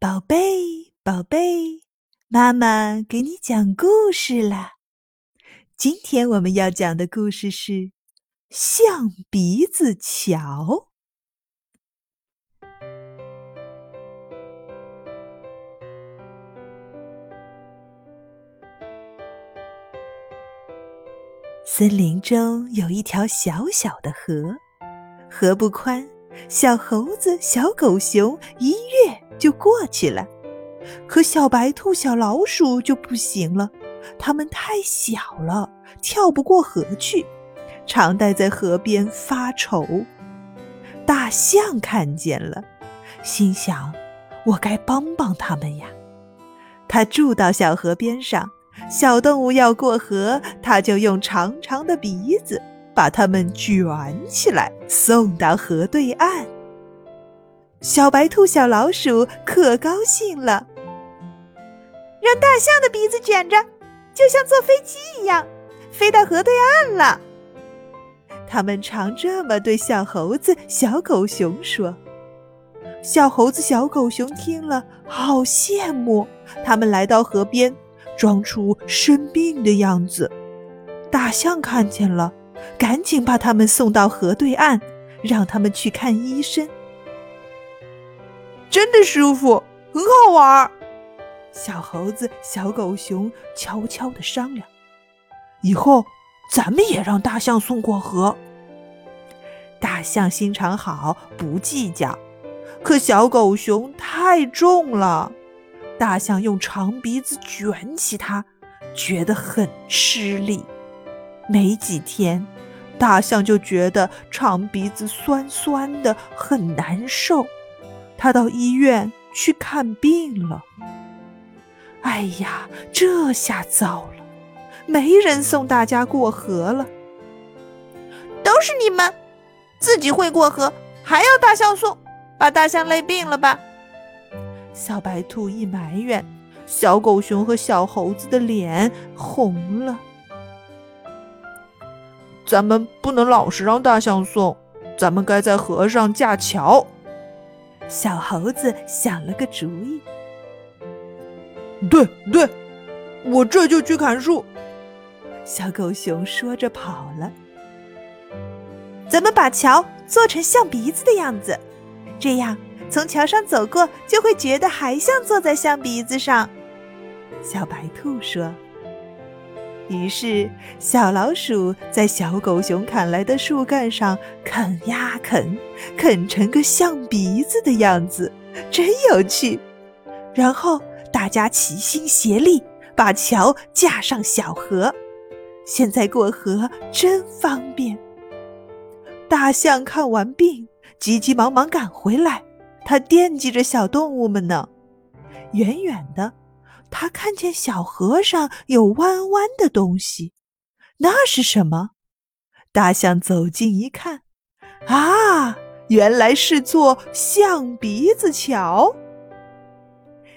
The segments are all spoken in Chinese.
宝贝，宝贝，妈妈给你讲故事啦。今天我们要讲的故事是《象鼻子桥》。森林中有一条小小的河，河不宽。小猴子、小狗熊一跃就过去了，可小白兔、小老鼠就不行了，它们太小了，跳不过河去，常待在河边发愁。大象看见了，心想：“我该帮帮他们呀！”它住到小河边上，小动物要过河，它就用长长的鼻子。把它们卷起来，送到河对岸。小白兔、小老鼠可高兴了，让大象的鼻子卷着，就像坐飞机一样，飞到河对岸了。他们常这么对小猴子、小狗熊说。小猴子、小狗熊听了，好羡慕。他们来到河边，装出生病的样子。大象看见了。赶紧把他们送到河对岸，让他们去看医生。真的舒服，很好玩。小猴子、小狗熊悄悄地商量：“以后咱们也让大象送过河。”大象心肠好，不计较。可小狗熊太重了，大象用长鼻子卷起它，觉得很吃力。没几天。大象就觉得长鼻子酸酸的，很难受。他到医院去看病了。哎呀，这下糟了，没人送大家过河了。都是你们，自己会过河，还要大象送，把大象累病了吧？小白兔一埋怨，小狗熊和小猴子的脸红了。咱们不能老是让大象送，咱们该在河上架桥。小猴子想了个主意。对对，我这就去砍树。小狗熊说着跑了。咱们把桥做成象鼻子的样子，这样从桥上走过就会觉得还像坐在象鼻子上。小白兔说。于是，小老鼠在小狗熊砍来的树干上啃呀啃，啃成个象鼻子的样子，真有趣。然后大家齐心协力，把桥架上小河，现在过河真方便。大象看完病，急急忙忙赶回来，它惦记着小动物们呢。远远的。他看见小河上有弯弯的东西，那是什么？大象走近一看，啊，原来是座象鼻子桥。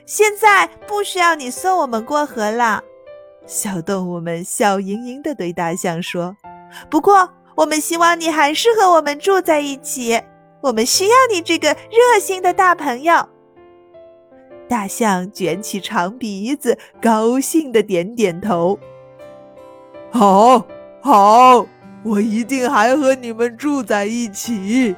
现在不需要你送我们过河了，小动物们笑盈盈地对大象说：“不过，我们希望你还是和我们住在一起，我们需要你这个热心的大朋友。”大象卷起长鼻子，高兴的点点头。好，好，我一定还和你们住在一起。